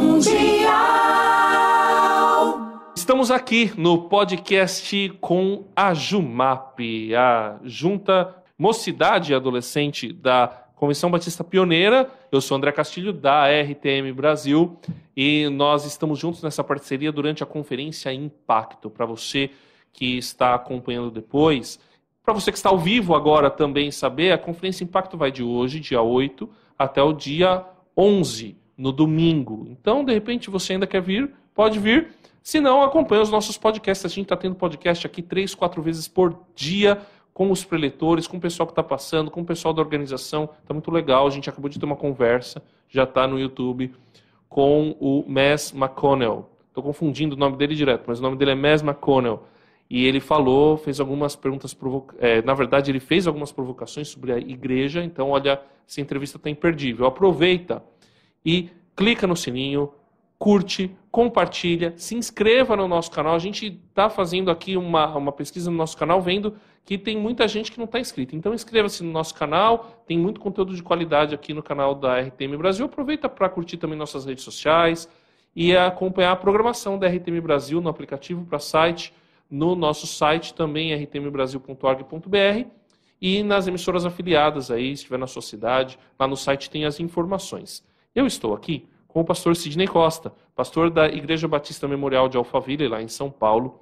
Mundial. Estamos aqui no podcast com a Jumap, a Junta Mocidade Adolescente da Convenção Batista Pioneira. Eu sou André Castilho, da RTM Brasil, e nós estamos juntos nessa parceria durante a conferência Impacto. Para você que está acompanhando depois, para você que está ao vivo agora também saber, a conferência Impacto vai de hoje, dia 8, até o dia 11, no domingo. Então, de repente, você ainda quer vir, pode vir. Se não, acompanhe os nossos podcasts. A gente está tendo podcast aqui três, quatro vezes por dia com os preletores, com o pessoal que está passando, com o pessoal da organização. Está muito legal. A gente acabou de ter uma conversa, já está no YouTube, com o Mass McConnell. Estou confundindo o nome dele direto, mas o nome dele é Mass McConnell. E ele falou, fez algumas perguntas, provoca... É, na verdade, ele fez algumas provocações sobre a igreja. Então, olha, essa entrevista está imperdível. Aproveita e clica no sininho, curte, compartilha, se inscreva no nosso canal. A gente está fazendo aqui uma, uma pesquisa no nosso canal, vendo que tem muita gente que não está inscrita. Então inscreva-se no nosso canal, tem muito conteúdo de qualidade aqui no canal da RTM Brasil. Aproveita para curtir também nossas redes sociais e acompanhar a programação da RTM Brasil no aplicativo para site no nosso site também, rtmbrasil.org.br, e nas emissoras afiliadas aí, se estiver na sua cidade, lá no site tem as informações. Eu estou aqui com o pastor Sidney Costa, pastor da Igreja Batista Memorial de Alphaville, lá em São Paulo.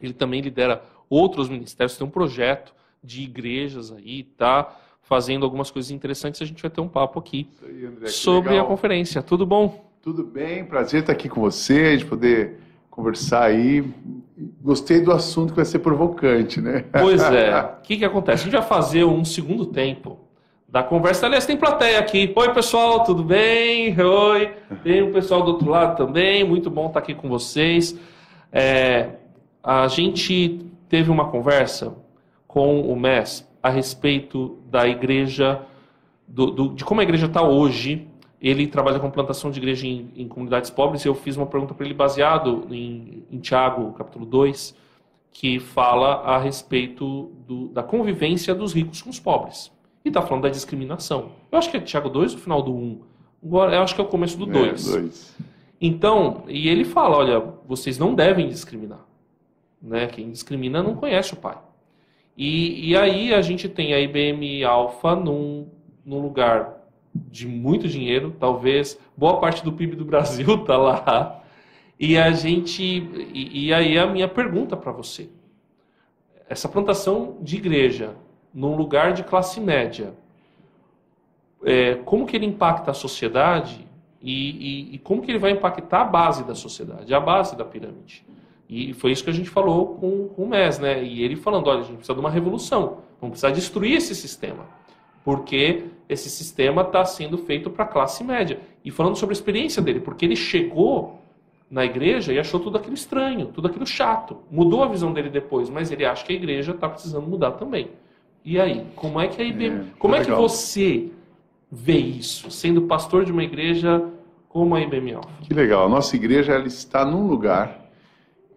Ele também lidera outros ministérios, tem um projeto de igrejas aí, tá fazendo algumas coisas interessantes. A gente vai ter um papo aqui aí, André, sobre legal. a conferência. Tudo bom? Tudo bem, prazer estar aqui com você, de poder conversar aí. Gostei do assunto que vai ser provocante, né? Pois é. O que, que acontece? A gente vai fazer um segundo tempo da conversa. Aliás, tem plateia aqui. Oi, pessoal, tudo bem? Oi. Tem o pessoal do outro lado também. Muito bom estar aqui com vocês. É, a gente teve uma conversa com o MES a respeito da igreja, do, do, de como a igreja está hoje ele trabalha com plantação de igreja em, em comunidades pobres, e eu fiz uma pergunta para ele baseado em, em Tiago, capítulo 2, que fala a respeito do, da convivência dos ricos com os pobres. E está falando da discriminação. Eu acho que é Tiago 2 o final do 1. Agora, eu acho que é o começo do 2. É, então, e ele fala, olha, vocês não devem discriminar. Né? Quem discrimina não conhece o pai. E, e aí a gente tem a IBM Alpha num, num lugar de muito dinheiro, talvez boa parte do PIB do Brasil está lá. E a gente, e, e aí a minha pergunta para você, essa plantação de igreja num lugar de classe média, é, como que ele impacta a sociedade e, e, e, como que ele vai impactar a base da sociedade, a base da pirâmide? E foi isso que a gente falou com, com o MES, né? E ele falando, olha, a gente precisa de uma revolução, vamos precisar destruir esse sistema porque esse sistema está sendo feito para a classe média. E falando sobre a experiência dele, porque ele chegou na igreja e achou tudo aquilo estranho, tudo aquilo chato. Mudou a visão dele depois, mas ele acha que a igreja está precisando mudar também. E aí, como é que a IBM, é, como é que você vê isso, sendo pastor de uma igreja como a IBM Alpha? Que legal. A nossa igreja ela está num lugar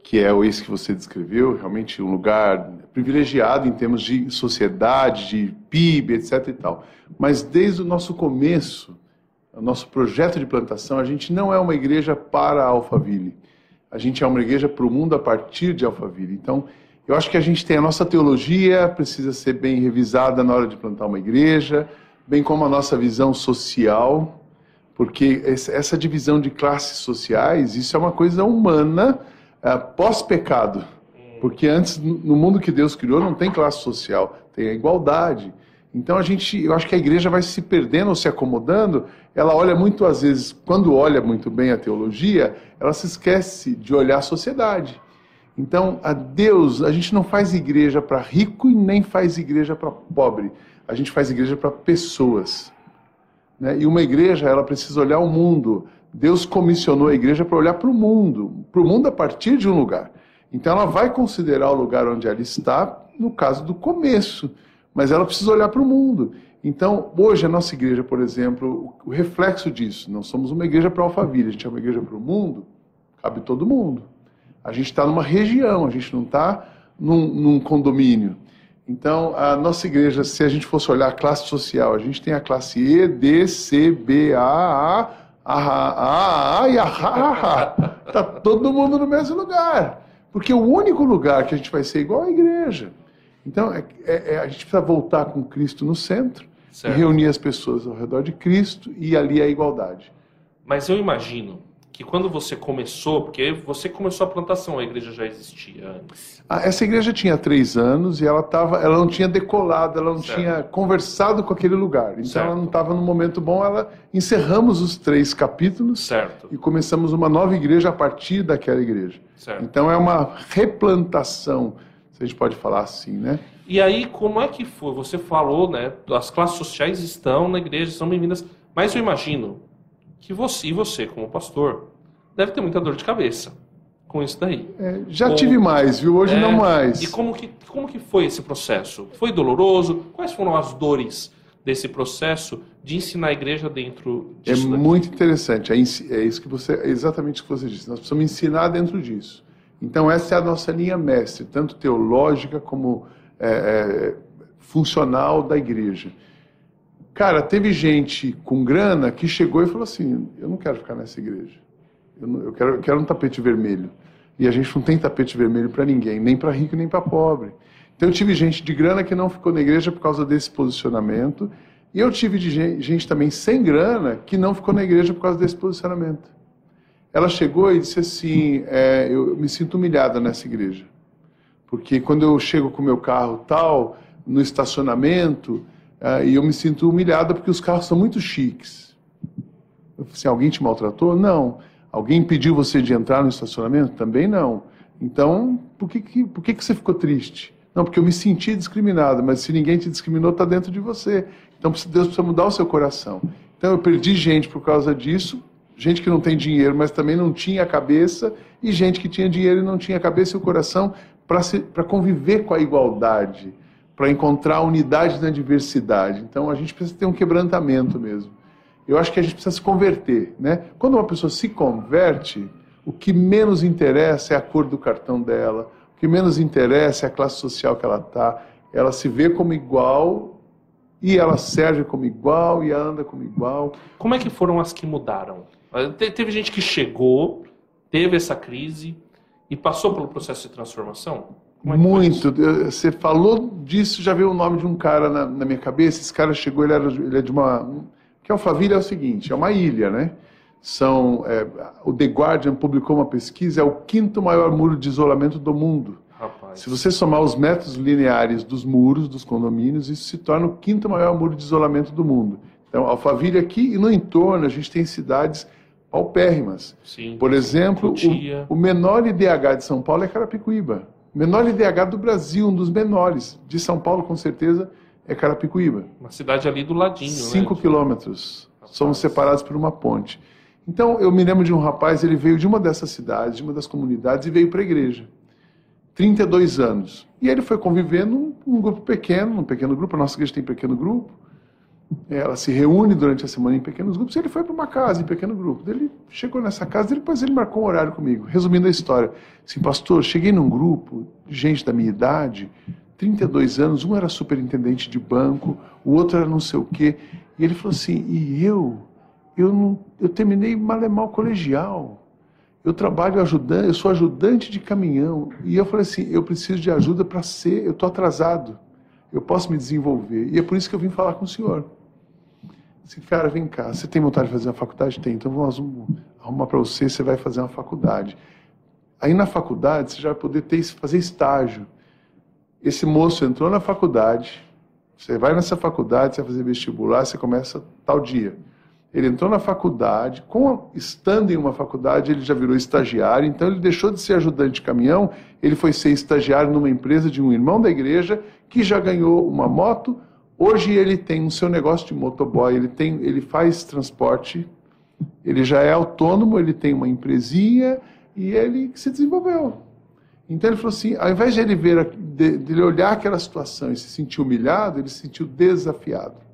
que é esse que você descreveu, realmente um lugar privilegiado em termos de sociedade, de PIB, etc. e tal. Mas desde o nosso começo, o nosso projeto de plantação, a gente não é uma igreja para Alphaville. A gente é uma igreja para o mundo a partir de Alphaville. Então, eu acho que a gente tem a nossa teologia, precisa ser bem revisada na hora de plantar uma igreja, bem como a nossa visão social, porque essa divisão de classes sociais, isso é uma coisa humana, é, pós-pecado. Porque antes, no mundo que Deus criou, não tem classe social, tem a igualdade. Então a gente, eu acho que a igreja vai se perdendo ou se acomodando. Ela olha muito às vezes, quando olha muito bem a teologia, ela se esquece de olhar a sociedade. Então, a Deus, a gente não faz igreja para rico e nem faz igreja para pobre. A gente faz igreja para pessoas. Né? E uma igreja, ela precisa olhar o mundo. Deus comissionou a igreja para olhar para o mundo, para o mundo a partir de um lugar. Então ela vai considerar o lugar onde ela está, no caso do começo, mas ela precisa olhar para o mundo. Então, hoje a nossa igreja, por exemplo, o reflexo disso, não somos uma igreja para Alphaville, a gente é uma igreja para o mundo, cabe todo mundo. A gente está numa região, a gente não está num, num condomínio. Então, a nossa igreja, se a gente fosse olhar a classe social, a gente tem a classe E, D, C, B, A, A, ah, ah, ah, e ah, ah, ah. Tá todo mundo no mesmo lugar. Porque o único lugar que a gente vai ser igual é a igreja. Então, é, é, é a gente precisa voltar com Cristo no centro, Certo. e reunir as pessoas ao redor de Cristo e ali a igualdade. Mas eu imagino que quando você começou, porque você começou a plantação, a igreja já existia antes. Ah, Essa igreja tinha três anos e ela, tava, ela não tinha decolado, ela não Certo. tinha conversado com aquele lugar. Então Certo. ela não estava no momento bom. Ela encerramos os três capítulos Certo, e começamos uma nova igreja a partir daquela igreja. Então é uma replantação, se a gente pode falar assim, né? E aí, como é que foi? Você falou, né? As classes sociais estão na igreja, são bem-vindas. Mas eu imagino que você, e você, como pastor, deve ter muita dor de cabeça com isso daí. É, já Bom, tive mais, viu? Hoje É, não mais. E como que, como que foi esse processo? Foi doloroso? Quais foram as dores desse processo de ensinar a igreja dentro É disso? daqui? muito interessante. É, é isso que você, é exatamente o que você disse. Nós precisamos ensinar dentro disso. Então essa é a nossa linha mestre, tanto teológica como é, é, funcional da igreja. Cara, teve gente com grana que chegou e falou assim: eu não quero ficar nessa igreja. Eu, não- eu quero, eu quero um tapete vermelho. E a gente não tem tapete vermelho para ninguém, nem para rico nem para pobre. Então eu tive gente de grana que não ficou na igreja por causa desse posicionamento. E eu tive de gen- gente também sem grana que não ficou na igreja por causa desse posicionamento. Ela chegou e disse assim: é, eu me sinto humilhada nessa igreja. Porque quando eu chego com meu carro tal, no estacionamento, ah, e eu me sinto humilhada porque os carros são muito chiques. Falei assim, alguém te maltratou? Não. Alguém impediu você de entrar no estacionamento? Também não. Então, por que, que, por que, que você ficou triste? Não, porque eu me senti discriminado, mas se ninguém te discriminou, está dentro de você. Então, Deus precisa mudar o seu coração. Então, eu perdi gente por causa disso, gente que não tem dinheiro, mas também não tinha a cabeça, e gente que tinha dinheiro e não tinha a cabeça e o coração para conviver com a igualdade, para encontrar unidade na diversidade. Então, a gente precisa ter um quebrantamento mesmo. Eu acho que a gente precisa se converter, né? Quando uma pessoa se converte, o que menos interessa é a cor do cartão dela, o que menos interessa é a classe social que ela está. Ela se vê como igual e ela serve como igual e anda como igual. Como é que foram as que mudaram? Te- Teve gente que chegou, teve essa crise e passou pelo processo de transformação? É Muito. Você falou disso, já veio o nome de um cara na, na minha cabeça. Esse cara chegou, ele, era, ele é de uma. um- que Alphaville é o seguinte: é uma ilha, né? São, é, o The Guardian publicou uma pesquisa, é o quinto maior muro de isolamento do mundo. Rapaz. Se você somar os metros lineares dos muros dos condomínios, isso se torna o quinto maior muro de isolamento do mundo. Então, Alphaville aqui e no entorno, a gente tem cidades paupérrimas. Sim. Por exemplo, o, o menor IDH de São Paulo é Carapicuíba. O menor IDH do Brasil, um dos menores. De São Paulo, com certeza, é Carapicuíba. Uma cidade ali do ladinho, Cinco né? quilômetros. Rapaz. Somos separados por uma ponte. Então, eu me lembro de um rapaz, ele veio de uma dessas cidades, de uma das comunidades, e veio para a igreja. 32 anos. E ele foi convivendo num, num grupo pequeno, num pequeno grupo. A nossa igreja tem pequeno grupo. Ela se reúne durante a semana em pequenos grupos. E ele foi para uma casa em pequeno grupo. Ele chegou nessa casa depois ele marcou um horário comigo. Resumindo a história, assim, pastor, cheguei num grupo gente da minha idade, 32 anos. Um era superintendente de banco, o outro era não sei o quê. E ele falou assim: e eu, eu não, eu terminei mal colegial. Eu trabalho ajudando, eu sou ajudante de caminhão. E eu falei assim, eu preciso de ajuda para ser, eu estou atrasado. Eu posso me desenvolver. E é por isso que eu vim falar com o senhor. Assim, cara, vem cá, você tem vontade de fazer uma faculdade? Tem, então vamos arrumar para você, você vai fazer uma faculdade. Aí na faculdade você já vai poder ter, fazer estágio. Esse moço entrou na faculdade, você vai nessa faculdade, você vai fazer vestibular, você começa tal dia. Ele entrou na faculdade, com, estando em uma faculdade, ele já virou estagiário, então ele deixou de ser ajudante de caminhão, ele foi ser estagiário numa empresa de um irmão da igreja que já ganhou uma moto. Hoje ele tem o seu negócio de motoboy, ele, tem, ele faz transporte, ele já é autônomo, ele tem uma empresinha e ele se desenvolveu. Então ele falou assim, ao invés de ele ver, de, de ele olhar aquela situação e se sentir humilhado, ele se sentiu desafiado.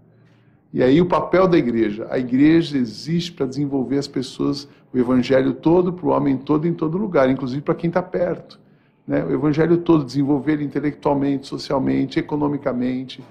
E aí o papel da igreja. A igreja existe para desenvolver as pessoas, o evangelho todo, para o homem todo, em todo lugar, inclusive para quem está perto. Né? O evangelho todo, desenvolver ele intelectualmente, socialmente, economicamente.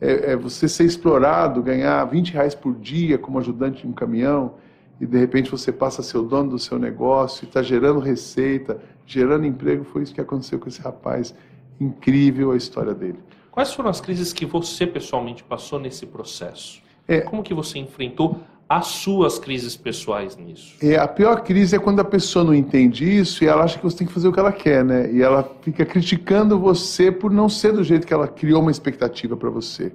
É, é você ser explorado, ganhar 20 reais por dia como ajudante de um caminhão. e de repente você passa a ser o dono do seu negócio e está gerando receita, gerando emprego. Foi isso que aconteceu com esse rapaz. Incrível a história dele. Quais foram as crises que você pessoalmente passou nesse processo? É. Como que você enfrentou as suas crises pessoais nisso? É, a pior crise é quando a pessoa não entende isso e ela acha que você tem que fazer o que ela quer, né? E ela fica criticando você por não ser do jeito que ela criou uma expectativa para você.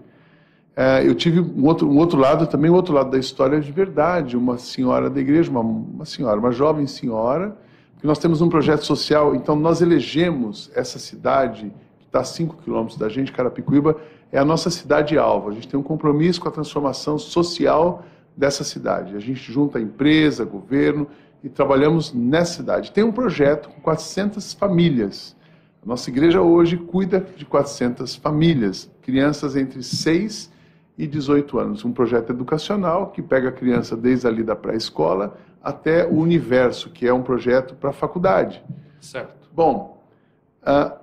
É, eu tive um outro, um outro lado também, o um outro lado da história de verdade. Uma senhora da igreja, uma, uma senhora, uma jovem senhora, que nós temos um projeto social, então nós elegemos essa cidade, que está a 5 quilômetros da gente, Carapicuíba, é a nossa cidade-alvo. A gente tem um compromisso com a transformação social dessa cidade. A gente junta empresa, governo e trabalhamos nessa cidade. Tem um projeto com 400 famílias. A nossa igreja hoje cuida de 400 famílias, crianças entre 6 e 18 anos. Um projeto educacional que pega a criança desde ali da pré-escola até o universo, que é um projeto para a faculdade. Certo. Bom, uh,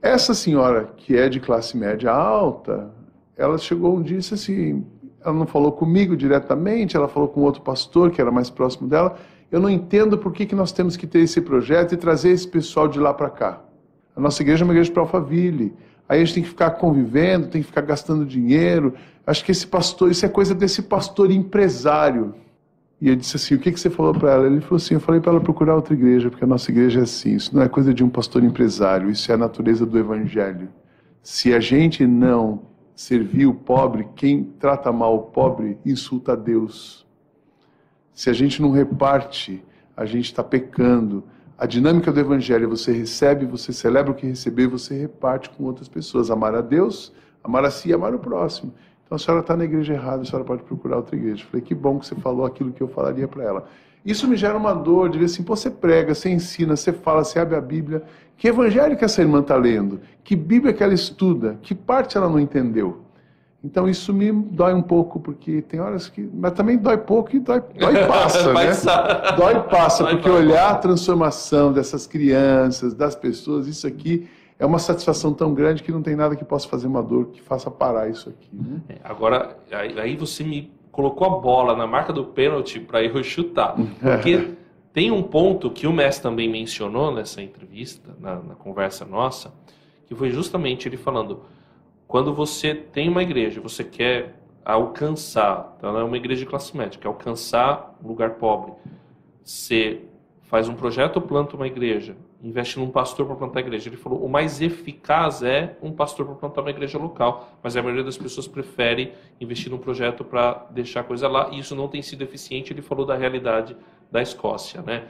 essa senhora que é de classe média alta, ela chegou um dia e disse assim, ela não falou comigo diretamente, ela falou com outro pastor que era mais próximo dela. Eu não entendo por que, que nós temos que ter esse projeto e trazer esse pessoal de lá para cá. A nossa igreja é uma igreja para Alphaville. Aí a gente tem que ficar convivendo, tem que ficar gastando dinheiro. Acho que esse pastor, isso é coisa desse pastor empresário. E eu disse assim: o que, que você falou para ela? Ele falou assim: eu falei para ela procurar outra igreja, porque a nossa igreja é assim. Isso não é coisa de um pastor empresário, isso é a natureza do evangelho. Se a gente não servir o pobre, quem trata mal o pobre insulta a Deus. Se a gente não reparte, a gente está pecando. A dinâmica do evangelho é você recebe, você celebra o que recebeu você reparte com outras pessoas. Amar a Deus, amar a si e amar o próximo. Então a senhora está na igreja errada, a senhora pode procurar outra igreja. Eu falei, que bom que você falou aquilo que eu falaria para ela. Isso me gera uma dor de ver assim, pô, você prega, você ensina, você fala, você abre a Bíblia. Que evangelho que essa irmã está lendo? Que Bíblia que ela estuda? Que parte ela não entendeu? Então isso me dói um pouco, porque tem horas que. Mas também dói pouco e dói, dói e passa, né? Dói e passa, porque olhar a transformação dessas crianças, das pessoas, isso aqui é uma satisfação tão grande que não tem nada que possa fazer uma dor que faça parar isso aqui. Né? É, agora, aí você me colocou a bola na marca do pênalti para eu chutar. Porque tem um ponto que o Messi também mencionou nessa entrevista, na, na conversa nossa, que foi justamente ele falando quando você tem uma igreja, você quer alcançar, então não é uma igreja de classe média, quer alcançar um lugar pobre, você faz um projeto ou planta uma igreja, investe num pastor para plantar a igreja. Ele falou, o mais eficaz é um pastor para plantar uma igreja local, mas a maioria das pessoas prefere investir num projeto para deixar a coisa lá, e isso não tem sido eficiente. Ele falou da realidade da Escócia, né?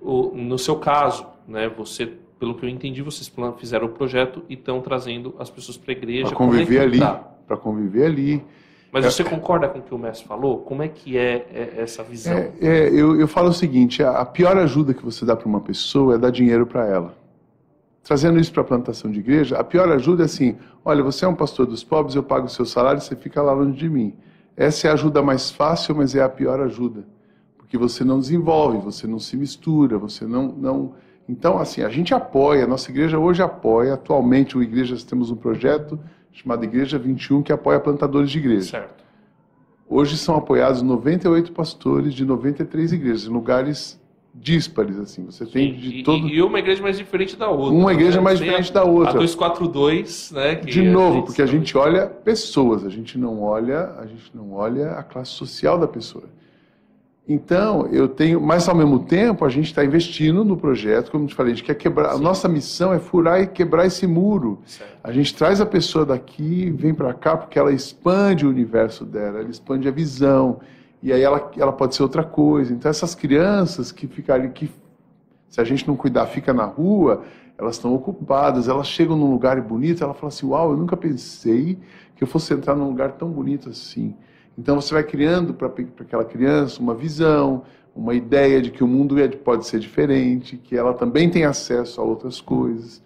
O, no seu caso, né, você pelo que eu entendi, vocês fizeram o projeto e estão trazendo as pessoas para a igreja. Para conviver é ali. Tá? Para conviver ali. Mas é, você concorda com o que o mestre falou? Como é que é, é essa visão? É, é, eu, eu falo o seguinte: a, a pior ajuda que você dá para uma pessoa é dar dinheiro para ela. Trazendo isso para a plantação de igreja, a pior ajuda é assim: olha, você é um pastor dos pobres, eu pago o seu salário, você fica lá longe de mim. Essa é a ajuda mais fácil, mas é a pior ajuda. Porque você não desenvolve, você não se mistura, você não, não então, assim, a gente apoia, a nossa igreja hoje apoia, atualmente o igreja temos um projeto chamado Igreja 21 que apoia plantadores de igreja. Certo. Hoje são apoiados 98 pastores de 93 igrejas, em lugares díspares, assim. Você Sim, tem de e, todo... e uma igreja mais diferente da outra. Uma igreja né? mais diferente da outra. A 242, né? de novo, porque a gente olha pessoas, a gente não olha, a gente não olha a classe social da pessoa. Então, eu tenho, mas ao mesmo tempo, a gente está investindo no projeto, como eu te falei, a gente quer quebrar. Sim. A nossa missão é furar e quebrar esse muro. Certo. A gente traz a pessoa daqui, vem para cá, porque ela expande o universo dela, ela expande a visão, e aí ela, ela pode ser outra coisa. Então, essas crianças que ficam que se a gente não cuidar, fica na rua, elas estão ocupadas, elas chegam num lugar bonito, ela fala assim: Uau, eu nunca pensei que eu fosse entrar num lugar tão bonito assim. Então você vai criando para aquela criança uma visão, uma ideia de que o mundo é, pode ser diferente, que ela também tem acesso a outras coisas.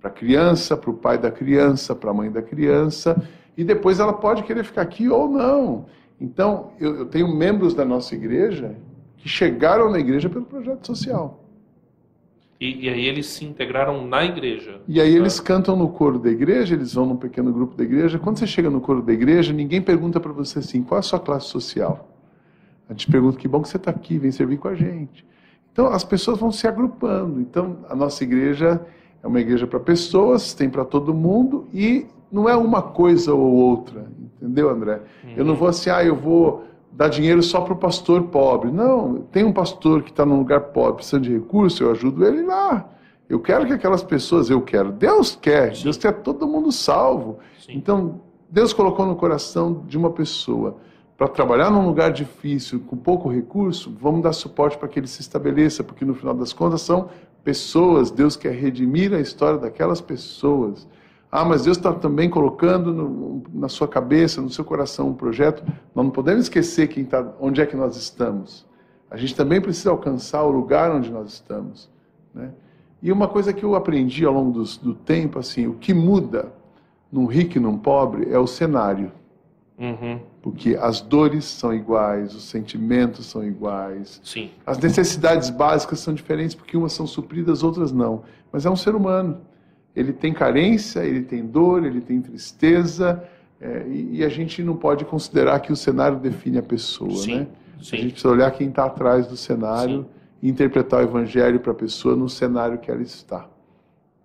Para a criança, para o pai da criança, para a mãe da criança, e depois ela pode querer ficar aqui ou não. Então, eu, eu tenho membros da nossa igreja que chegaram na igreja pelo projeto social. E, e, aí eles se integraram na igreja. E aí eles cantam no coro da igreja, eles vão num pequeno grupo da igreja. Quando você chega no coro da igreja, ninguém pergunta para você assim, qual é a sua classe social? A gente pergunta: que bom que você está aqui, vem servir com a gente. Então, as pessoas vão se agrupando. Então, a nossa igreja é uma igreja para pessoas, tem para todo mundo e não é uma coisa ou outra, entendeu, André? Uhum. Eu não vou assim, ah, eu vou dar dinheiro só para o pastor pobre. Não, tem um pastor que está num lugar pobre, precisando de recurso, eu ajudo ele lá. Eu quero que aquelas pessoas, eu quero. Deus quer, Sim. Deus quer todo mundo salvo. Sim. Então, Deus colocou no coração de uma pessoa para trabalhar num lugar difícil, com pouco recurso, vamos dar suporte para que ele se estabeleça, porque no final das contas são pessoas, Deus quer redimir a história daquelas pessoas. Ah, mas Deus está também colocando no, na sua cabeça, no seu coração um projeto. Nós não podemos esquecer quem tá, onde é que nós estamos. A gente também precisa alcançar o lugar onde nós estamos. Né? E uma coisa que eu aprendi ao longo do, do tempo, assim, o que muda num rico e num pobre é o cenário. Uhum. Porque as dores são iguais, os sentimentos são iguais. Sim. As necessidades básicas são diferentes porque umas são supridas, outras não. Mas é um ser humano. Ele tem carência, ele tem dor, ele tem tristeza. É, e, e, a gente não pode considerar que o cenário define a pessoa, Sim. né? Sim. A gente precisa olhar quem está atrás do cenário Sim. e interpretar o evangelho para a pessoa no cenário que ela está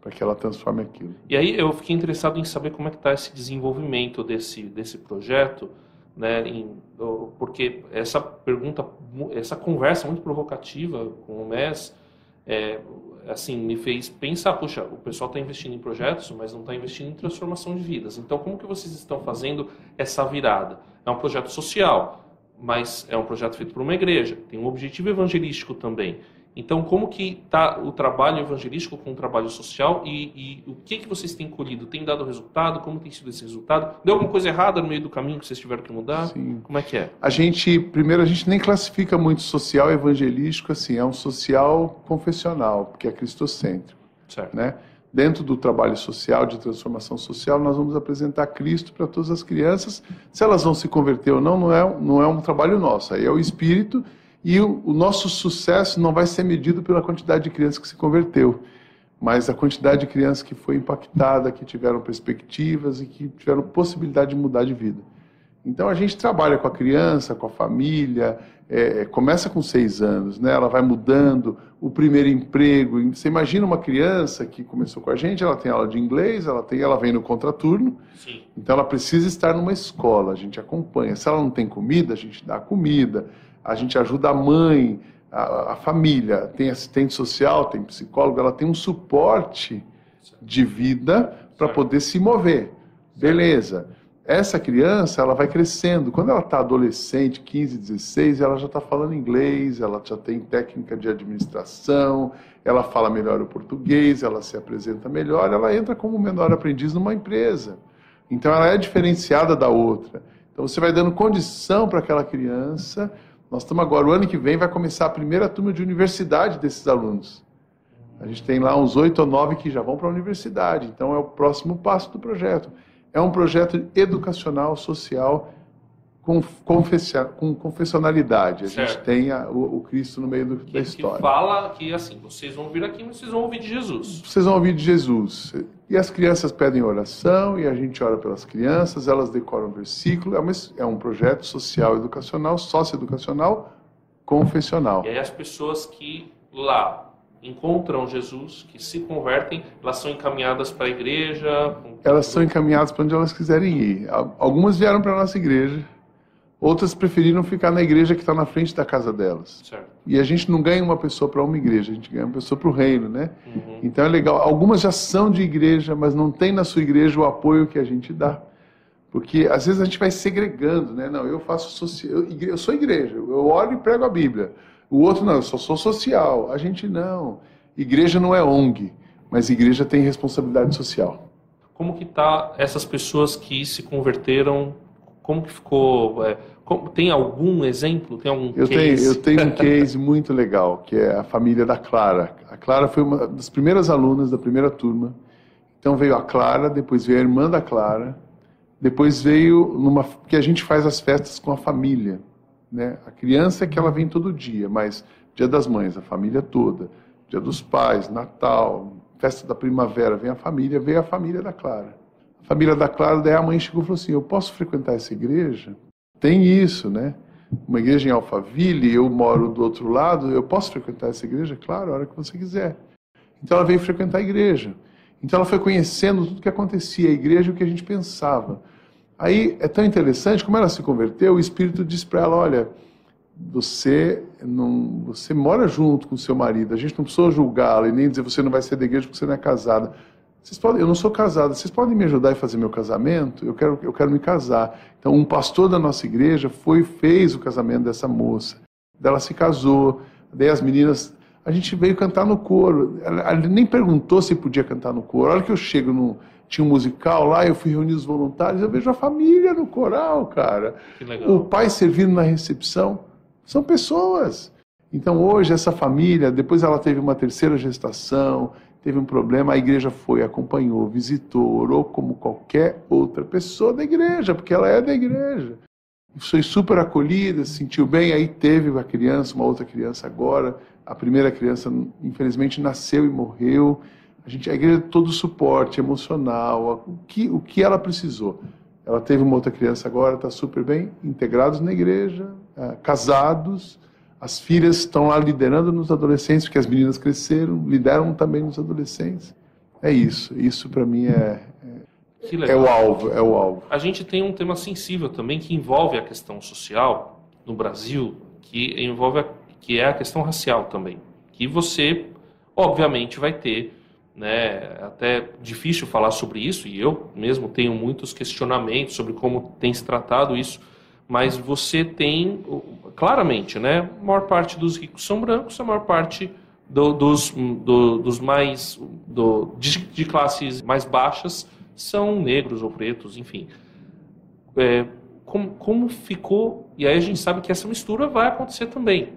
para que ela transforme aquilo. E aí eu fiquei interessado em saber como é que está esse desenvolvimento desse, desse projeto, né, em, porque essa pergunta, essa conversa muito provocativa com o MES, é, assim, me fez pensar, puxa, o pessoal está investindo em projetos, mas não está investindo em transformação de vidas. Então, como que vocês estão fazendo essa virada? É um projeto social, mas é um projeto feito por uma igreja, tem um objetivo evangelístico também. Então, como que está o trabalho evangelístico com o trabalho social e, e, o que, que vocês têm colhido? Tem dado resultado? Como tem sido esse resultado? Deu alguma coisa errada no meio do caminho que vocês tiveram que mudar? Sim. Como é que é? A gente, primeiro, a gente nem classifica muito social evangelístico assim, é um social confessional, porque é cristocêntrico. Certo. Né? Dentro do trabalho social, de transformação social, nós vamos apresentar Cristo para todas as crianças. Se elas vão se converter ou não, não é, não é um trabalho nosso, aí é o Espírito e o, o, nosso sucesso não vai ser medido pela quantidade de crianças que se converteu, mas a quantidade de crianças que foi impactada, que tiveram perspectivas e que tiveram possibilidade de mudar de vida. Então a gente trabalha com a criança, com a família, é, é começa com seis anos, né? ela vai mudando, o primeiro emprego. Você imagina uma criança que começou com a gente, ela tem aula de inglês, ela, tem, ela vem no contraturno, Sim. então ela precisa estar numa escola, a gente acompanha. Se ela não tem comida, a gente dá comida a gente ajuda a mãe, a, a família, tem assistente social, tem psicólogo, ela tem um suporte de vida para poder se mover. Beleza. Essa criança, ela vai crescendo. Quando ela está adolescente, 15, 16, ela já está falando inglês, ela já tem técnica de administração, ela fala melhor o português, ela se apresenta melhor, ela entra como menor aprendiz numa empresa. Então ela é diferenciada da outra. Então você vai dando condição para aquela criança nós estamos agora, o ano que vem vai começar a primeira turma de universidade desses alunos. A gente tem lá uns oito ou nove que já vão para a universidade, então é o próximo passo do projeto. É um projeto educacional, social, com, com confessionalidade. A certo. gente tem a, o, o, Cristo no meio do, que, da história. Que fala que assim, vocês vão vir aqui, mas vocês vão ouvir de Jesus. Vocês vão ouvir de Jesus. E as crianças pedem oração, e a gente ora pelas crianças, elas decoram versículo. É, uma, é um projeto social, educacional, socioeducacional, confessional. E aí as pessoas que lá encontram Jesus, que se convertem, elas são encaminhadas para a igreja? Elas são encaminhadas para onde elas quiserem ir. Algumas vieram para a nossa igreja, Outras preferiram ficar na igreja que está na frente da casa delas. Certo. E a gente não ganha uma pessoa para uma igreja, a gente ganha uma pessoa para o reino, né? Uhum. Então é legal. Algumas já são de igreja, mas não tem na sua igreja o apoio que a gente dá. Porque às vezes a gente vai segregando, né? Não, eu faço social, eu, eu sou igreja, eu oro e prego a Bíblia. O outro não, eu só sou social. A gente não. Igreja não é ONG, mas igreja tem responsabilidade social. Como que tá essas pessoas que se converteram? Como que ficou? É tem algum exemplo? Tem algum eu case? Tenho, eu tenho um case muito legal, que é a família da Clara. A Clara foi uma das primeiras alunas da primeira turma. Então veio a Clara, depois veio a irmã da Clara, depois veio numa que a gente faz as festas com a família, né? A criança é que ela vem todo dia, mas Dia das Mães, a família toda, Dia dos Pais, Natal, festa da primavera, vem a família, veio a família da Clara. A família da Clara, daí a mãe chegou e falou assim: "Eu posso frequentar essa igreja?" Tem isso, né? uma igreja em Alphaville, eu moro do outro lado, eu posso frequentar essa igreja? Claro, a hora que você quiser. Então ela veio frequentar a igreja. Então ela foi conhecendo tudo que acontecia, a igreja e o que a gente pensava. Aí é tão interessante, como ela se converteu, o Espírito disse para ela: olha, você não, você mora junto com o seu marido, a gente não precisa julgá-la e nem dizer você não vai ser da igreja porque você não é casada. Vocês podem, eu não sou casada, vocês podem me ajudar a fazer meu casamento? Eu quero, eu quero me casar. Então, um pastor da nossa igreja foi fez o casamento dessa moça. Ela se casou, daí as meninas, a gente veio cantar no coro. Ela, ela nem perguntou se podia cantar no coro. A hora que eu chego no tinha um musical lá, eu fui reunir os voluntários, eu vejo a família no coral, cara. O pai servindo na recepção. São pessoas. Então hoje essa família, depois ela teve uma terceira gestação, teve um problema, a igreja foi, acompanhou, visitou, orou como qualquer outra pessoa da igreja, porque ela é da igreja. Foi super acolhida, se sentiu bem, aí teve uma criança, uma outra criança agora, a primeira criança infelizmente nasceu e morreu. A gente, a igreja todo o suporte emocional, o que, o que ela precisou. Ela teve uma outra criança agora, está super bem, integrados na igreja, é, casados, as filhas estão lá liderando nos adolescentes, porque as meninas cresceram, lideram também nos adolescentes. É isso. Isso para mim é, é, é, o alvo, é o alvo. A gente tem um tema sensível também que envolve a questão social no Brasil, que envolve a, que é a questão racial também, que você obviamente vai ter, né, até difícil falar sobre isso e eu mesmo tenho muitos questionamentos sobre como tem se tratado isso mas você tem claramente, né? A maior parte dos ricos são brancos, a maior parte do, dos, do, dos mais do, de, de, classes mais baixas são negros ou pretos, enfim. É, como, como ficou? E aí a gente sabe que essa mistura vai acontecer também.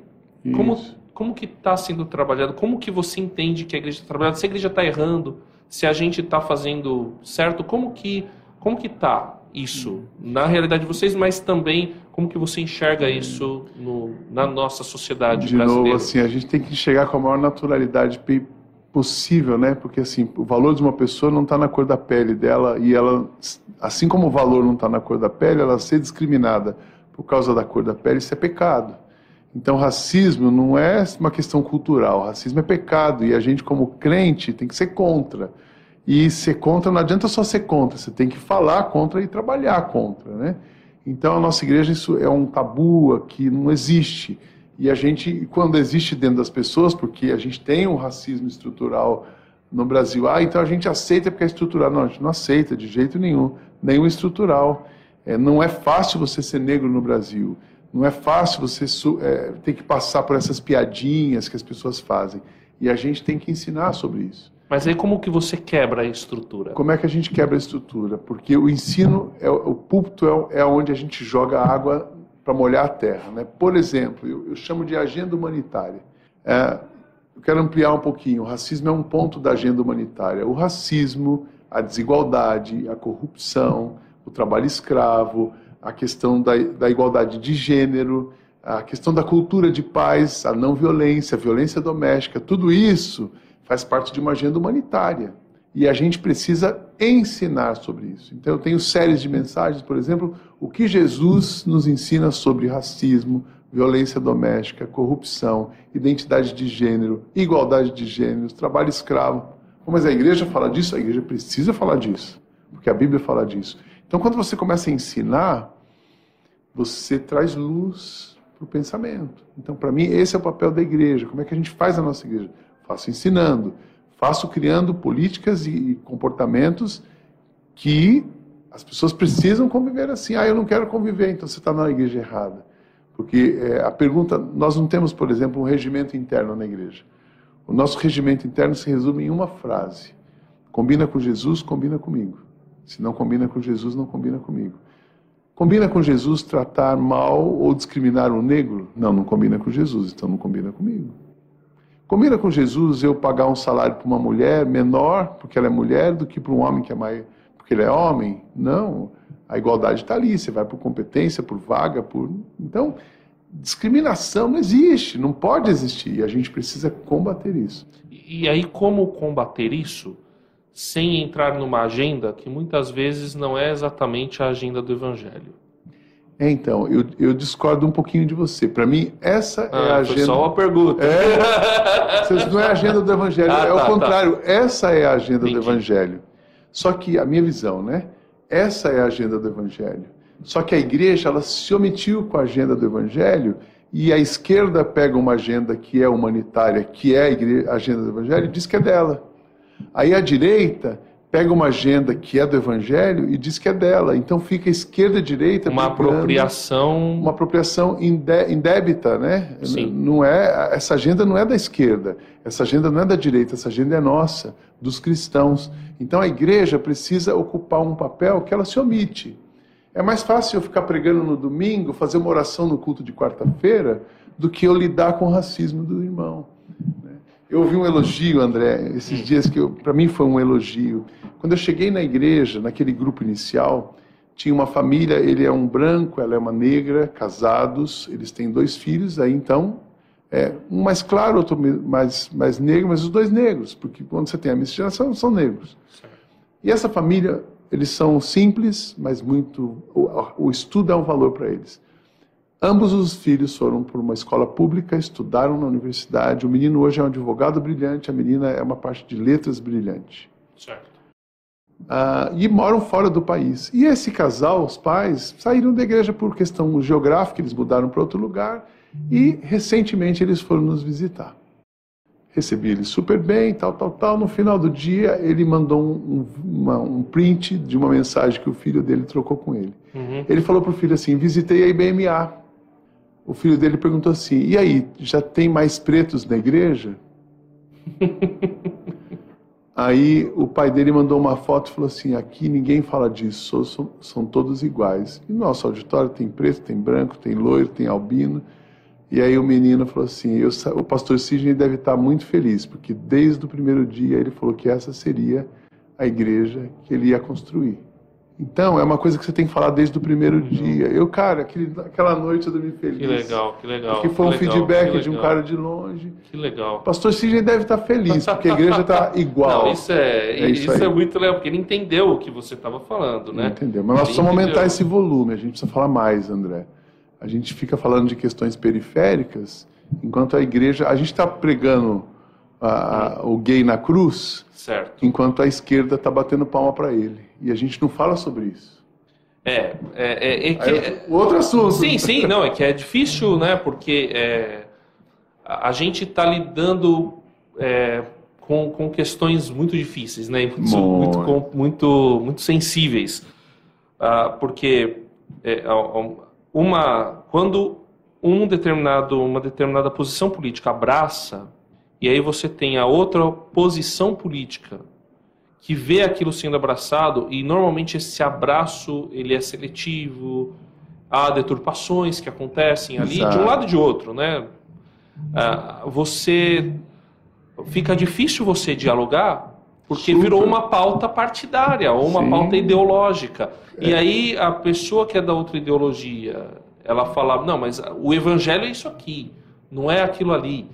Isso. Como como que está sendo trabalhado? Como que você entende que a igreja está trabalhando? Se a igreja está errando, se a gente está fazendo certo, como que como que está isso na realidade de vocês, mas também como que você enxerga isso no, na nossa sociedade de brasileira? novo, assim, a gente tem que chegar com a maior naturalidade possível, né? Porque assim, o valor de uma pessoa não está na cor da pele dela e ela, assim como o valor não está na cor da pele, ela ser discriminada por causa da cor da pele, isso é pecado. Então, racismo não é uma questão cultural, racismo é pecado e a gente, como crente, tem que ser contra. E ser contra não adianta só ser contra, você tem que falar contra e trabalhar contra, né? Então a nossa igreja isso é um tabu que não existe. E a gente, quando existe dentro das pessoas, porque a gente tem um racismo estrutural no Brasil, ah, então a gente aceita porque é estrutural. Não, a gente não aceita de jeito nenhum, nenhum estrutural. É, não é fácil você ser negro no Brasil. Não é fácil você é, ter que passar por essas piadinhas que as pessoas fazem. E a gente tem que ensinar sobre isso. Mas aí como que você quebra a estrutura? Como é que a gente quebra a estrutura? Porque o ensino, é, o púlpito é, é onde a gente joga água para molhar a terra. Né? Por exemplo, eu, eu chamo de agenda humanitária. É, eu quero ampliar um pouquinho. O racismo é um ponto da agenda humanitária. O racismo, a desigualdade, a corrupção, o trabalho escravo, a questão da, da igualdade de gênero, a questão da cultura de paz, a não violência, a violência doméstica, tudo isso faz parte de uma agenda humanitária. E a gente precisa ensinar sobre isso. Então, eu tenho séries de mensagens, por exemplo, o que Jesus nos ensina sobre racismo, violência doméstica, corrupção, identidade de gênero, igualdade de gêneros, trabalho escravo. Mas a igreja fala disso? A igreja precisa falar disso, porque a Bíblia fala disso. Então, quando você começa a ensinar, você traz luz para o pensamento. Então, para mim, esse é o papel da igreja. Como é que a gente faz a nossa igreja? Faço ensinando, faço criando políticas e comportamentos que as pessoas precisam conviver assim. Ah, eu não quero conviver, então você está na igreja errada. Porque é, a pergunta, nós não temos, por exemplo, um regimento interno na igreja. O nosso regimento interno se resume em uma frase: combina com Jesus, combina comigo. Se não combina com Jesus, não combina comigo. Combina com Jesus tratar mal ou discriminar o negro? Não, não combina com Jesus, então não combina comigo. Combina com Jesus eu pagar um salário para uma mulher menor, porque ela é mulher, do que para um homem que é mais. porque ele é homem? Não. A igualdade está ali. Você vai por competência, por vaga, por. Então, discriminação não existe, não pode existir. E a gente precisa combater isso. E aí, como combater isso? Sem entrar numa agenda que muitas vezes não é exatamente a agenda do Evangelho. É, então, eu, eu discordo um pouquinho de você. Para mim, essa é a Ah, agenda. só uma pergunta. É, não é a agenda do Evangelho, Ah, é tá, o tá. contrário. Essa é a agenda Entendi. do Evangelho. Só que a minha visão, né? Essa é a agenda do Evangelho. Só que a igreja, ela se omitiu com a agenda do Evangelho e a esquerda pega uma agenda que é humanitária, que é a, igre- a agenda do Evangelho, e diz que é dela. Aí a direita pega uma agenda que é do Evangelho e diz que é dela. Então fica esquerda e direita Uma apropriação. uma apropriação indébita, né? Sim. Não é essa agenda não é da esquerda, essa agenda não é da direita, essa agenda é nossa, dos cristãos. Então a igreja precisa ocupar um papel que ela se omite. É mais fácil eu ficar pregando no domingo, fazer uma oração no culto de quarta-feira, do que eu lidar com o racismo do irmão. Eu ouvi um elogio, André, esses dias que para mim foi um elogio. Quando eu cheguei na igreja, naquele grupo inicial, tinha uma família, ele é um branco, ela é uma negra, casados, eles têm dois filhos, aí então, é, um mais claro, outro mais, mais negro, mas os dois negros, porque quando você tem a miscigenação, são negros. E essa família, eles são simples, mas muito. O, o estudo é um valor para eles. Ambos os filhos foram por uma escola pública, estudaram na universidade. O menino hoje é um advogado brilhante, a menina é uma parte de letras brilhante. Certo. Ah, e moram fora do país. E esse casal, os pais, saíram da igreja por questão geográfica, eles mudaram para outro lugar e recentemente eles foram nos visitar. Recebi eles super bem, tal, tal, tal. No final do dia, ele mandou um, um, uma- um print de uma mensagem que o filho dele trocou com ele. Uhum. Ele falou para o filho assim: visitei a IBMA. O filho dele perguntou assim: e aí, já tem mais pretos na igreja? Aí o pai dele mandou uma foto e falou assim: aqui ninguém fala disso, são, são todos iguais. E nosso auditório tem preto, tem branco, tem loiro, tem albino. E aí o menino falou assim: eu o pastor Sidney deve estar muito feliz, porque desde o primeiro dia ele falou que essa seria a igreja que ele ia construir. Então, é uma coisa que você tem que falar desde o primeiro dia. Eu, cara, aquele, aquela noite eu dormi feliz. Que legal, que legal. Porque foi um legal, feedback de um cara de longe. Que legal. Pastor Sidney deve estar feliz, porque a igreja está igual. Não, isso é, É isso isso, é muito legal, porque ele entendeu o que você estava falando, né? Entendeu? Mas nós Ele precisamos aumentar esse volume, a gente precisa falar mais, André. A gente fica falando de questões periféricas, enquanto a igreja. A gente está pregando a- o gay na cruz, Certo. enquanto a esquerda está batendo palma para ele. E a gente não fala sobre isso. É, é, é, é que- Aí, o outro assunto. Sim, sim, não, é que é difícil, né? Porque é, a gente está lidando é, com, com questões muito difíceis, né? Muito, Muito. muito, muito, sensíveis. Ah, porque é, uma, quando um determinado, uma determinada posição política abraça, e aí você tem a outra posição política que vê aquilo sendo abraçado e normalmente esse abraço ele é seletivo há deturpações que acontecem ali Exato. de um lado e de outro né Ah, você fica difícil você dialogar porque Super. virou uma pauta partidária ou uma Sim. pauta ideológica e aí a pessoa que é da outra ideologia ela fala não mas o evangelho é isso aqui não é aquilo ali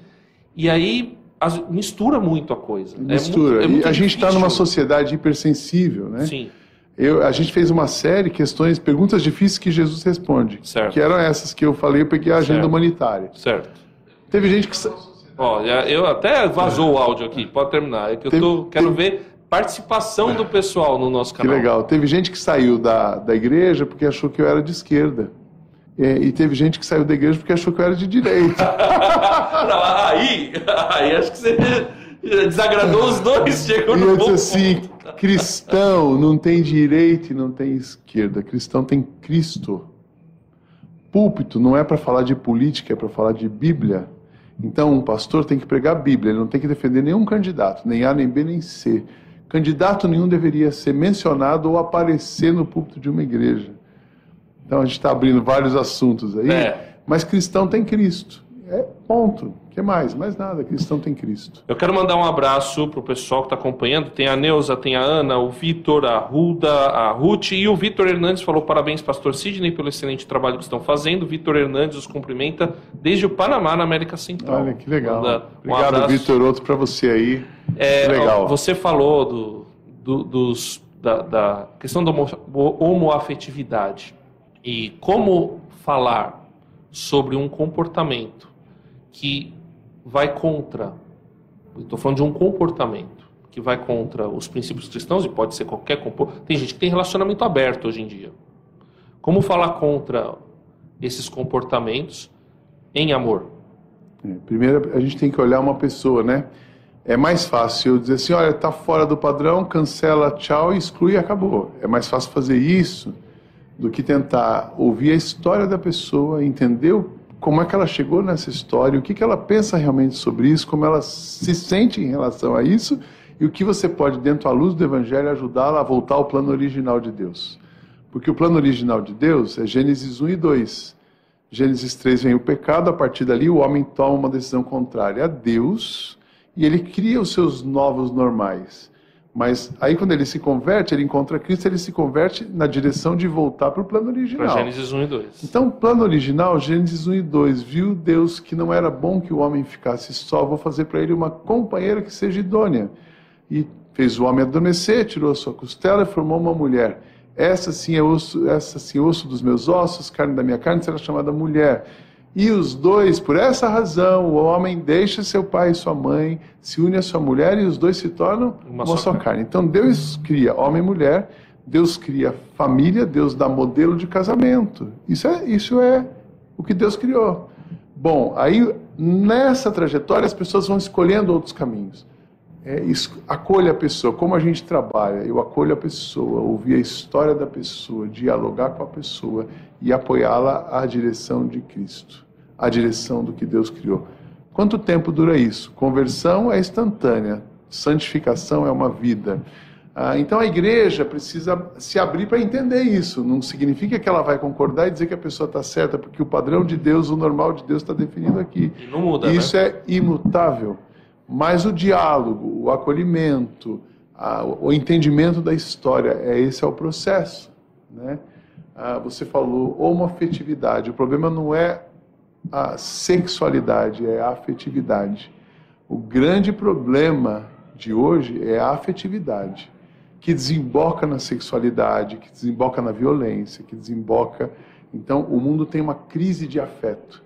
e aí as- mistura muito a coisa É muito- Mistura. é muito e a gente está numa sociedade hipersensível, né? Sim, Eu, a gente fez uma série, questões, perguntas difíceis que Jesus responde. Certo. Que eram essas que eu falei, eu peguei a agenda Certo. humanitária. certo. Teve gente que. já- eu até vazou o áudio aqui, pode terminar. É que eu Teve- tô, quero ver participação do pessoal no nosso Que canal. legal. Teve gente que saiu da, da igreja porque achou que eu era de esquerda. É, e teve gente que saiu da igreja porque achou que eu era de direita. Não, aí, aí acho que você desagradou os dois, chegou e no eu disse assim: ponto. cristão não tem direita e não tem esquerda. Cristão tem Cristo. Púlpito não é para falar de política, é para falar de Bíblia. Então, um pastor tem que pregar a Bíblia, ele não tem que defender nenhum candidato, nem A, nem B, nem C. Candidato nenhum deveria ser mencionado ou aparecer no púlpito de uma igreja. Então, a gente está abrindo vários assuntos aí, É. mas cristão tem Cristo. É ponto. O que mais? Mais nada. Cristão tem Cristo. Eu quero mandar um abraço pro pessoal que está acompanhando. Tem a Neuza, tem a Ana, o Vitor, a Ruda, a Ruth e o Vitor Hernandes falou parabéns, pastor Sidney, pelo excelente trabalho que estão fazendo. Vitor Hernandes os cumprimenta desde o Panamá, na América Central. Olha que legal. Manda um Obrigado, abraço. Vitor. Outro para você aí. É, legal. Você falou do, do- dos, da, da questão da homo- homoafetividade. E como falar sobre um comportamento que vai contra, estou falando de um comportamento que vai contra os princípios cristãos, e pode ser qualquer comportamento. Tem gente que tem relacionamento aberto hoje em dia. Como falar contra esses comportamentos em amor? É, primeiro, a gente tem que olhar uma pessoa, né? É mais fácil dizer assim, olha, tá fora do padrão, cancela, tchau, exclui e acabou. É mais fácil fazer isso do que tentar ouvir a história da pessoa, entender como é que ela chegou nessa história, o que, que ela pensa realmente sobre isso, como ela se sente em relação a isso e o que você pode, dentro da luz do Evangelho, ajudá-la a voltar ao plano original de Deus. Porque o plano original de Deus é Gênesis 1 e 2. Gênesis 3 vem o pecado, a partir dali o homem toma uma decisão contrária a Deus e ele cria os seus novos normais. Mas aí quando ele se converte, ele encontra Cristo, ele se converte na direção de voltar para o plano original. Para Gênesis 1 e 2. Então, plano original, Gênesis 1 e 2, viu Deus que não era bom que o homem ficasse só, vou fazer para ele uma companheira que seja idônea. E fez o homem adormecer, tirou a sua costela e formou uma mulher. Essa sim é osso, essa sim é osso dos meus ossos, carne da minha carne, será chamada mulher. E os dois, por essa razão, o homem deixa seu pai e sua mãe, se une a sua mulher e os dois se tornam uma, uma só, carne. carne. Então Deus cria homem e mulher, Deus cria família, Deus dá modelo de casamento. Isso é, isso é o que Deus criou. Bom, aí nessa trajetória as pessoas vão escolhendo outros caminhos. É, acolha a pessoa, como a gente trabalha, eu acolho a pessoa, ouvir a história da pessoa, dialogar com a pessoa e apoiá-la à direção de Cristo, à direção do que Deus criou. Quanto tempo dura isso? Conversão é instantânea, santificação é uma vida. Ah, então a igreja precisa se abrir para entender isso. Não significa que ela vai concordar e dizer que a pessoa está certa, porque o padrão de Deus, o normal de Deus está definido aqui. E não muda. Isso né? é imutável. Mas o diálogo, o acolhimento, a, o entendimento da história, é esse é o processo, né? Ah, você falou homoafetividade. O problema não é a sexualidade, é a afetividade. O grande problema de hoje é a afetividade, que desemboca na sexualidade, que desemboca na violência, que desemboca. Então, o mundo tem uma crise de afeto.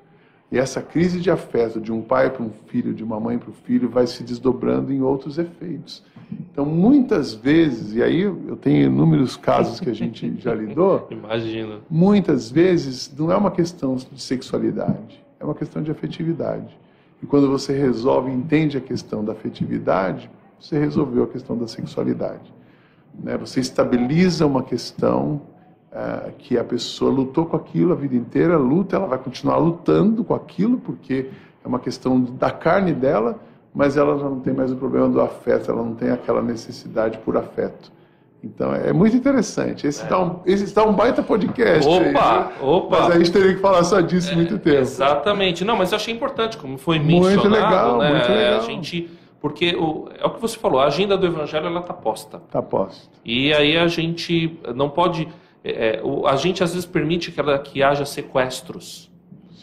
E essa crise de afeto de um pai para um filho, de uma mãe para o filho, vai se desdobrando em outros efeitos. Então, muitas vezes, e aí eu tenho inúmeros casos que a gente já lidou. Imagina. Muitas vezes não é uma questão de sexualidade, é uma questão de afetividade. E quando você resolve, entende a questão da afetividade, você resolveu a questão da sexualidade. Né? Você estabiliza uma questão uh, que a pessoa lutou com aquilo a vida inteira, luta, ela vai continuar lutando com aquilo, porque é uma questão da carne dela, mas ela já não tem mais o problema do afeto, ela não tem aquela necessidade por afeto. Então é muito interessante. Esse, é. dá, um, esse dá um baita podcast. Opa, aí, opa. Mas a gente teria que falar só disso é, muito tempo. Exatamente. Não, mas eu achei importante, como foi muito mencionado. Legal, né? Muito legal, A gente. Porque o, é o que você falou, a agenda do evangelho ela está posta. Está posta. E aí a gente não pode é, é a gente às vezes permite que, ela, que haja sequestros.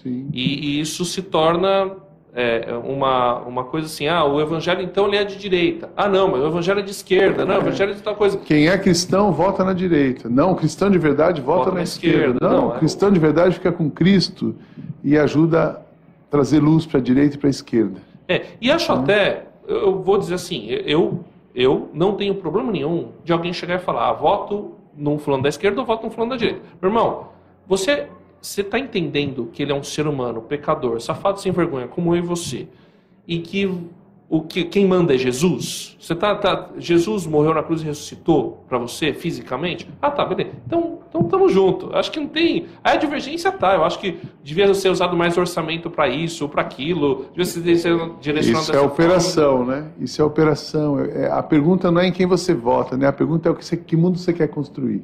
E, e isso se torna é, uma, uma coisa assim, ah, o evangelho então ele é de direita. Ah, não, mas o evangelho é de esquerda. Não, o evangelho é de tal coisa. Quem é cristão vota na direita. Não, cristão de verdade vota, vota na, na, esquerda. esquerda. Não, não, é cristão de verdade fica com Cristo e ajuda a trazer luz para a direita e para a esquerda. É, e acho então, até, eu vou dizer assim, eu, eu não tenho problema nenhum de alguém chegar e falar, ah, voto num fulano da esquerda ou voto num fulano da direita. Meu irmão, você você está entendendo que ele é um ser humano, pecador, safado sem vergonha, como eu e você, e que o que quem manda é Jesus? Você tá, tá Jesus morreu na cruz e ressuscitou para você fisicamente? Ah, tá, beleza. Então, então tamo junto. Acho que não tem. A divergência tá. Eu acho que devia ser usado mais orçamento para isso ou para aquilo. Devia ser direcionado. Isso é operação, forma. né? Isso é operação. É, a pergunta não é em quem você vota, né? A pergunta é o que, você, que mundo você quer construir,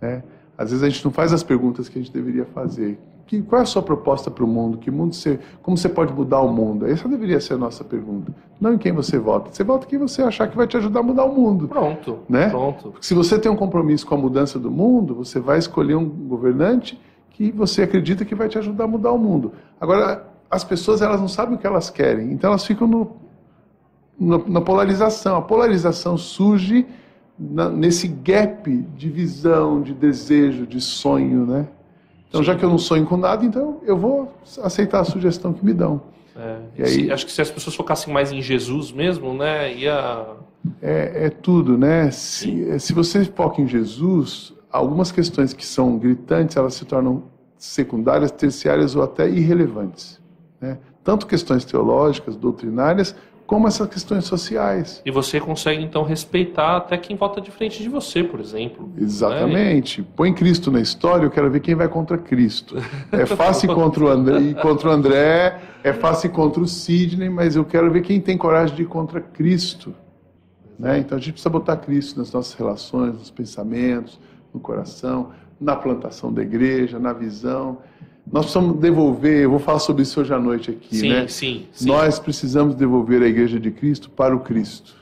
né? Às vezes a gente não faz as perguntas que a gente deveria fazer. Que, qual é a sua proposta para o mundo? Que mundo você, como você pode mudar o mundo? Essa deveria ser a nossa pergunta. Não em quem você vota. Você vota em quem você achar que vai te ajudar a mudar o mundo. Pronto. Né? Pronto. Porque se você tem um compromisso com a mudança do mundo, você vai escolher um governante que você acredita que vai te ajudar a mudar o mundo. Agora, as pessoas elas não sabem o que elas querem, então elas ficam no, no, na polarização. A polarização surge na, nesse gap de visão, de desejo, de sonho, né? Então, Sim. já que eu não sonho com nada, então eu vou aceitar a sugestão que me dão. É, E aí- se- acho que se as pessoas focassem mais em Jesus mesmo, né, ia... É, é tudo, né? Se, se você foca em Jesus, algumas questões que são gritantes, elas se tornam secundárias, terciárias ou até irrelevantes. Né? Tanto questões teológicas, doutrinárias, como essas questões sociais. E você consegue, então, respeitar até quem vota de frente de você, por exemplo. né? Exatamente. Põe Cristo na história, eu quero ver quem vai contra Cristo. É fácil contra o André, contra o André, é fácil contra o Sidney, mas eu quero ver quem tem coragem de ir contra Cristo. Né? Então a gente precisa botar Cristo nas nossas relações, nos pensamentos, no coração, na plantação da igreja, na visão. Nós precisamos devolver, eu vou falar sobre isso hoje à noite aqui, Sim, né? sim, sim. Nós precisamos devolver a igreja de Cristo para o Cristo.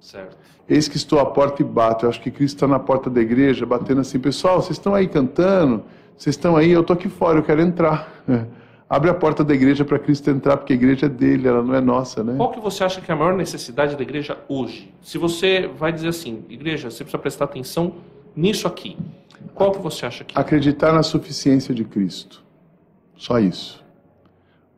Certo. Eis que estou à porta e bato. Eu acho que Cristo está na porta da igreja, batendo assim, pessoal, vocês estão aí cantando, vocês estão aí, eu estou aqui fora, eu quero entrar. Abre a porta da igreja para Cristo entrar, porque a igreja é dele, ela não é nossa, né? Qual que você acha que é a maior necessidade da igreja hoje? Se você vai dizer assim, igreja, você precisa prestar atenção nisso aqui. Qual que você acha que é? Acreditar na suficiência de Cristo. Só isso.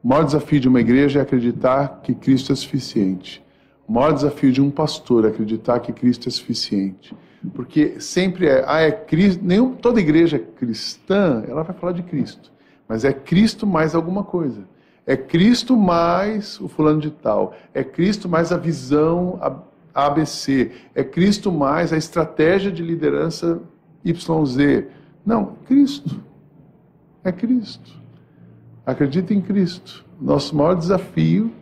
O maior desafio de uma igreja é acreditar que Cristo é suficiente. O maior desafio de um pastor é acreditar que Cristo é suficiente. Porque sempre é, ah, é Cristo. Nenhum, toda igreja cristã, ela vai falar de Cristo. Mas é Cristo mais alguma coisa. É Cristo mais o fulano de tal. É Cristo mais a visão ABC. É Cristo mais a estratégia de liderança YZ. Não, Cristo. É Cristo. Acredita em Cristo. Nosso maior desafio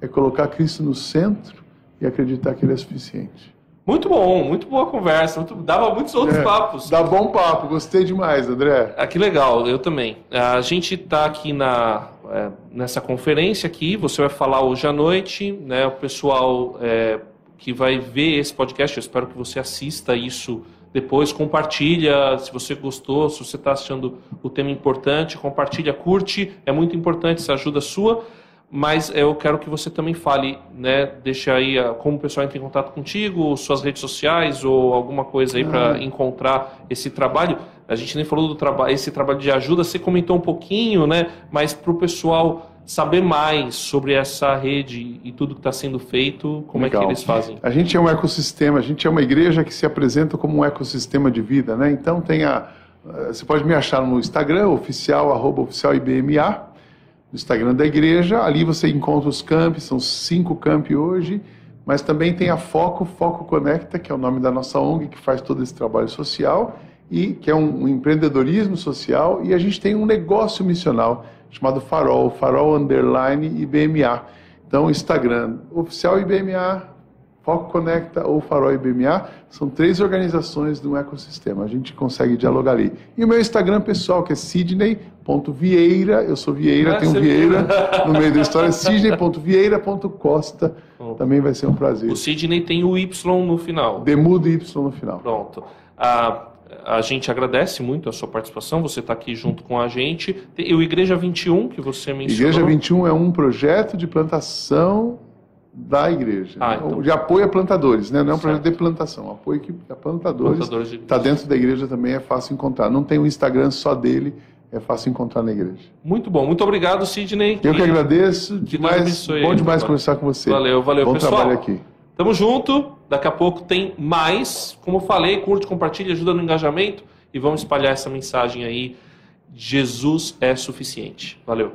é colocar Cristo no centro e acreditar que Ele é suficiente. Muito bom, muito boa conversa. muito- dava muitos outros É, papos. Dá bom papo, gostei demais, André. Ah, que legal, eu também. A gente está aqui na, é, nessa conferência aqui, você vai falar hoje à noite, né? O pessoal é, que vai ver esse podcast, eu espero que você assista isso depois, compartilha, se você gostou, se você está achando o tema importante, compartilha, curte, é muito importante essa ajuda sua. Mas eu quero que você também fale, né? Deixa aí ah, como o pessoal entra em contato contigo, suas redes sociais ou alguma coisa aí para encontrar esse trabalho. A gente nem falou do trabalho, esse trabalho de ajuda, você comentou um pouquinho, né? Mas para o pessoal saber mais sobre essa rede e tudo que está sendo feito, como é Legal. que eles fazem? A gente é um ecossistema, a gente é uma igreja que se apresenta como um ecossistema de vida, né? Então tem a. eh, Você pode me achar no Instagram, oficial, arroba oficial IBMA, no Instagram da igreja. Ali você encontra os campi, são cinco campi hoje, mas também tem a Foco, Foco Conecta, que é o nome da nossa ONG, que faz todo esse trabalho social, e que é um, um empreendedorismo social, e a gente tem um negócio missional chamado Farol, Farol Underline IBMA. Então, Instagram, oficial IBMA, Foco Conecta ou Farol IBMA, são três organizações de um ecossistema. A gente consegue dialogar ali. E o meu Instagram pessoal, que é sidney.vieira, eu sou Vieira, Ah, tem um Vieira viu? no meio da história, sidney.vieira.costa. Também vai ser um prazer. O Sidney tem o Y no final. Demudo Y no final. Pronto. A, a gente agradece muito a sua participação, você está aqui junto com a gente. E o Igreja 21, que você mencionou. Igreja 21 é um projeto de plantação da igreja, Ah, né? então. de apoio a plantadores, né? não é um Certo. projeto de plantação, apoio que- a plantadores. Plantadores de Está dentro da igreja também, é fácil encontrar. Não tem o Instagram só dele, é fácil encontrar na igreja. Muito bom. Muito obrigado, Sidney. Eu que E agradeço, Deus demais, bom demais papai. conversar com você. Valeu, valeu, Bom pessoal. trabalho aqui. Tamo junto. Daqui a pouco tem mais. Como eu falei, curte, compartilha, ajuda no engajamento. E vamos espalhar essa mensagem aí. Jesus é suficiente. Valeu.